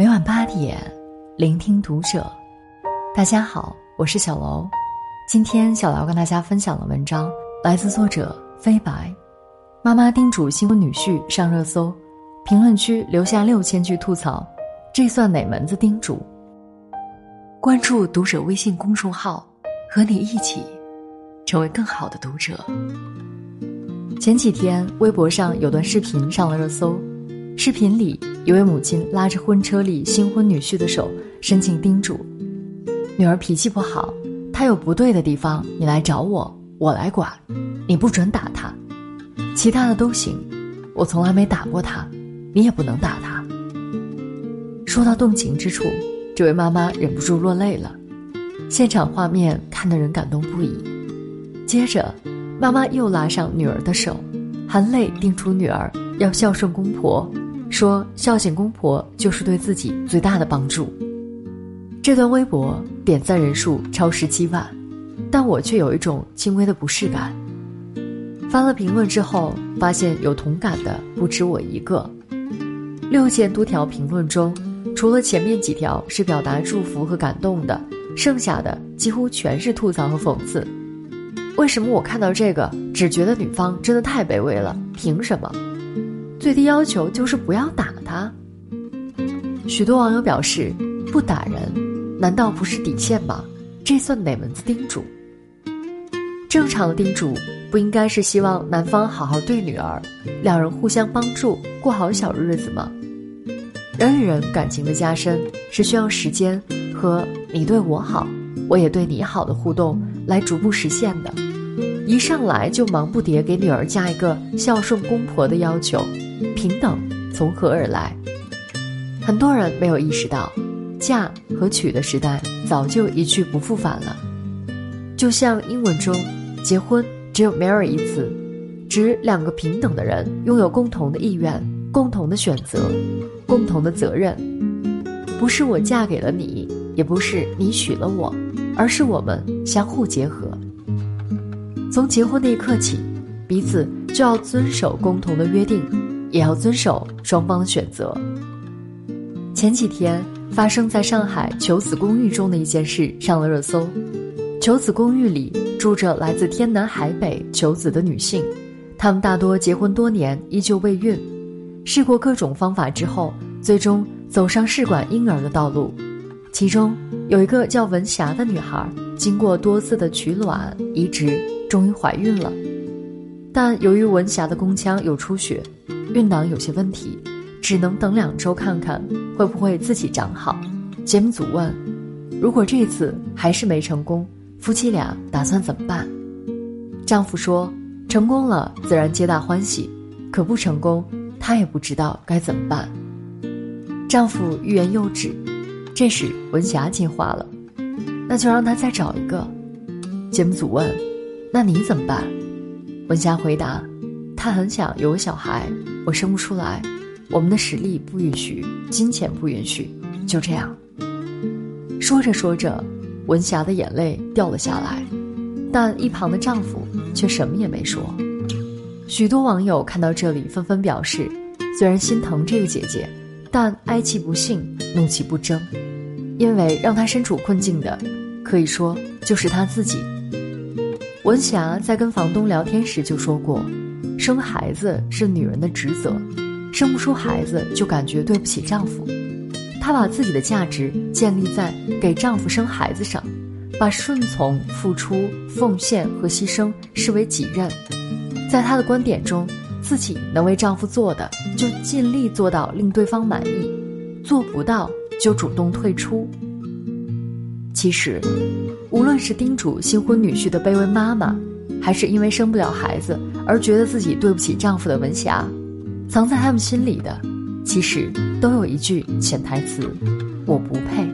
每晚八点，聆听读者。大家好，我是小楼。今天小楼跟大家分享的文章来自作者飞白。妈妈叮嘱新婚女婿上热搜，评论区留下六千句吐槽，这算哪门子叮嘱？关注读者微信公众号，和你一起成为更好的读者。前几天，微博上有段视频上了热搜。视频里，一位母亲拉着婚车里新婚女婿的手，深情叮嘱：“女儿脾气不好，她有不对的地方，你来找我，我来管。你不准打她，其他的都行。我从来没打过她，你也不能打她。”说到动情之处，这位妈妈忍不住落泪了。现场画面看得人感动不已。接着，妈妈又拉上女儿的手，含泪叮嘱女儿要孝顺公婆。说孝敬公婆就是对自己最大的帮助。这段微博点赞人数超十七万，但我却有一种轻微的不适感。发了评论之后，发现有同感的不止我一个。六千多条评论中，除了前面几条是表达祝福和感动的，剩下的几乎全是吐槽和讽刺。为什么我看到这个只觉得女方真的太卑微了？凭什么？最低要求就是不要打他。许多网友表示，不打人，难道不是底线吗？这算哪门子叮嘱？正常的叮嘱不应该是希望男方好好对女儿，两人互相帮助过好小日子吗？人与人感情的加深是需要时间和你对我好，我也对你好的互动来逐步实现的。一上来就忙不迭给女儿加一个孝顺公婆的要求。平等从何而来？很多人没有意识到，嫁和娶的时代早就一去不复返了。就像英文中，结婚只有 marry 一词，指两个平等的人拥有共同的意愿、共同的选择、共同的责任。不是我嫁给了你，也不是你娶了我，而是我们相互结合。从结婚那一刻起，彼此就要遵守共同的约定。也要遵守双方的选择。前几天发生在上海求子公寓中的一件事上了热搜。求子公寓里住着来自天南海北求子的女性，她们大多结婚多年依旧未孕，试过各种方法之后，最终走上试管婴儿的道路。其中有一个叫文霞的女孩，经过多次的取卵移植，终于怀孕了。但由于文霞的宫腔有出血。孕囊有些问题，只能等两周看看会不会自己长好。节目组问：“如果这次还是没成功，夫妻俩打算怎么办？”丈夫说：“成功了自然皆大欢喜，可不成功，他也不知道该怎么办。”丈夫欲言又止，这时文霞接话了：“那就让他再找一个。”节目组问：“那你怎么办？”文霞回答。他很想有个小孩，我生不出来，我们的实力不允许，金钱不允许，就这样。说着说着，文霞的眼泪掉了下来，但一旁的丈夫却什么也没说。许多网友看到这里，纷纷表示，虽然心疼这个姐姐，但哀其不幸，怒其不争，因为让她身处困境的，可以说就是她自己。文霞在跟房东聊天时就说过。生孩子是女人的职责，生不出孩子就感觉对不起丈夫。她把自己的价值建立在给丈夫生孩子上，把顺从、付出、奉献和牺牲视为己任。在她的观点中，自己能为丈夫做的就尽力做到令对方满意，做不到就主动退出。其实，无论是叮嘱新婚女婿的卑微妈妈。还是因为生不了孩子而觉得自己对不起丈夫的文霞，藏在他们心里的，其实都有一句潜台词：我不配。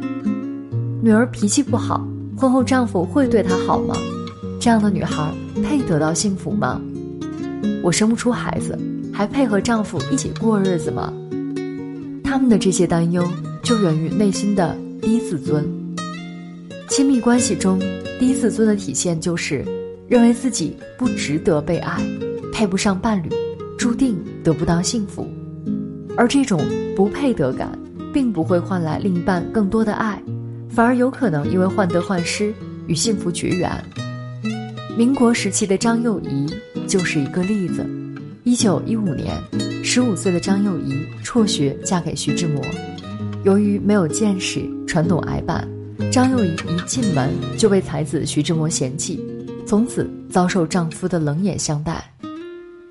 女儿脾气不好，婚后丈夫会对她好吗？这样的女孩配得到幸福吗？我生不出孩子，还配和丈夫一起过日子吗？他们的这些担忧，就源于内心的低自尊。亲密关系中，低自尊的体现就是。认为自己不值得被爱，配不上伴侣，注定得不到幸福，而这种不配得感并不会换来另一半更多的爱，反而有可能因为患得患失与幸福绝缘。民国时期的张幼仪就是一个例子。一九一五年，十五岁的张幼仪辍学嫁给徐志摩。由于没有见识，传统矮板，张幼仪一进门就被才子徐志摩嫌弃，从此遭受丈夫的冷眼相待。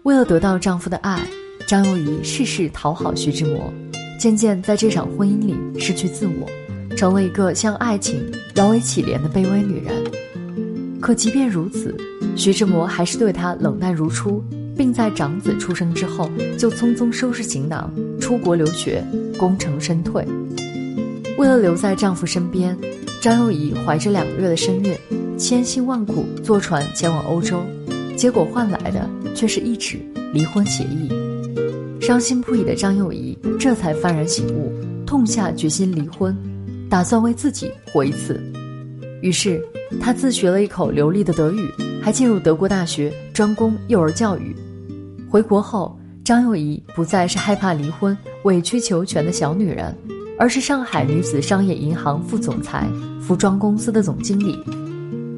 为了得到丈夫的爱，张幼仪事事讨好徐志摩，渐渐在这场婚姻里失去自我，成了一个向爱情摇尾乞怜的卑微女人。可即便如此，徐志摩还是对她冷淡如初。并在长子出生之后，就匆匆收拾行囊出国留学，功成身退。为了留在丈夫身边，张幼仪怀着两个月的身孕，千辛万苦坐船前往欧洲，结果换来的却是一纸离婚协议。伤心不已的张幼仪这才幡然醒悟，痛下决心离婚，打算为自己活一次。于是，她自学了一口流利的德语，还进入德国大学专攻幼儿教育。回国后，张幼仪不再是害怕离婚、委曲求全的小女人，而是上海女子商业银行副总裁、服装公司的总经理。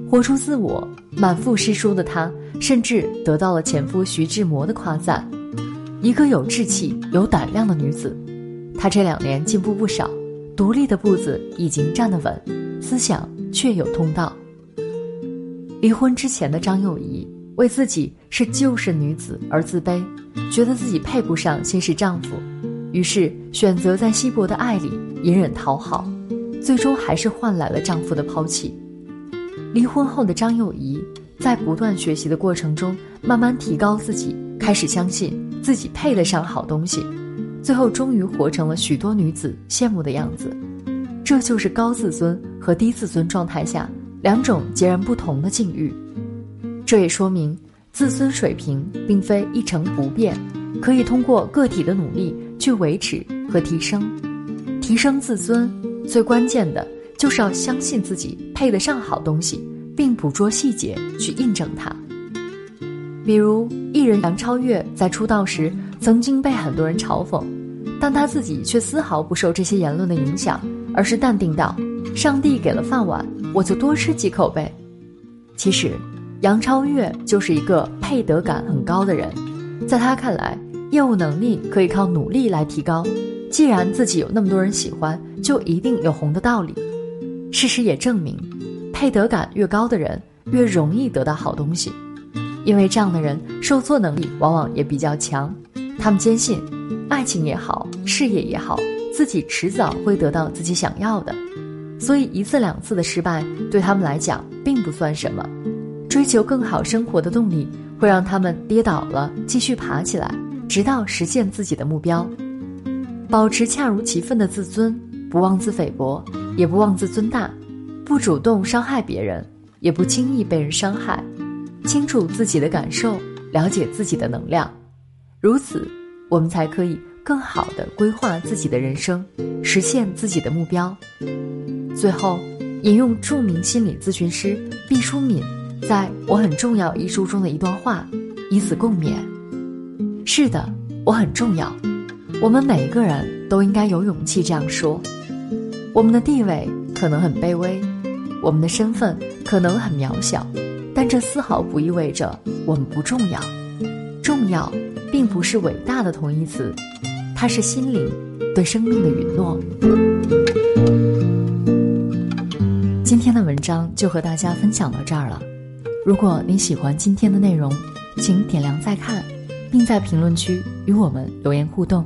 活出自我、满腹诗书的她，甚至得到了前夫徐志摩的夸赞。一个有志气、有胆量的女子，她这两年进步不少，独立的步子已经站得稳，思想却有通道。离婚之前的张幼仪。为自己是旧式女子而自卑，觉得自己配不上新式丈夫，于是选择在稀薄的爱里隐忍讨好，最终还是换来了丈夫的抛弃。离婚后的张幼仪在不断学习的过程中，慢慢提高自己，开始相信自己配得上好东西，最后终于活成了许多女子羡慕的样子。这就是高自尊和低自尊状态下两种截然不同的境遇。这也说明，自尊水平并非一成不变，可以通过个体的努力去维持和提升。提升自尊，最关键的就是要相信自己配得上好东西，并捕捉细节去印证它。比如，艺人杨超越在出道时曾经被很多人嘲讽，但他自己却丝毫不受这些言论的影响，而是淡定道：“上帝给了饭碗，我就多吃几口呗。”其实。杨超越就是一个配得感很高的人，在他看来，业务能力可以靠努力来提高。既然自己有那么多人喜欢，就一定有红的道理。事实也证明，配得感越高的人越容易得到好东西，因为这样的人受挫能力往往也比较强。他们坚信，爱情也好，事业也好，自己迟早会得到自己想要的，所以一次两次的失败对他们来讲并不算什么。追求更好生活的动力，会让他们跌倒了继续爬起来，直到实现自己的目标。保持恰如其分的自尊，不妄自菲薄，也不妄自尊大，不主动伤害别人，也不轻易被人伤害。清楚自己的感受，了解自己的能量，如此，我们才可以更好的规划自己的人生，实现自己的目标。最后，引用著名心理咨询师毕淑敏。在我很重要一书中的一段话，以此共勉。是的，我很重要。我们每一个人都应该有勇气这样说。我们的地位可能很卑微，我们的身份可能很渺小，但这丝毫不意味着我们不重要。重要，并不是伟大的同义词，它是心灵对生命的允诺。今天的文章就和大家分享到这儿了。如果你喜欢今天的内容，请点亮再看，并在评论区与我们留言互动。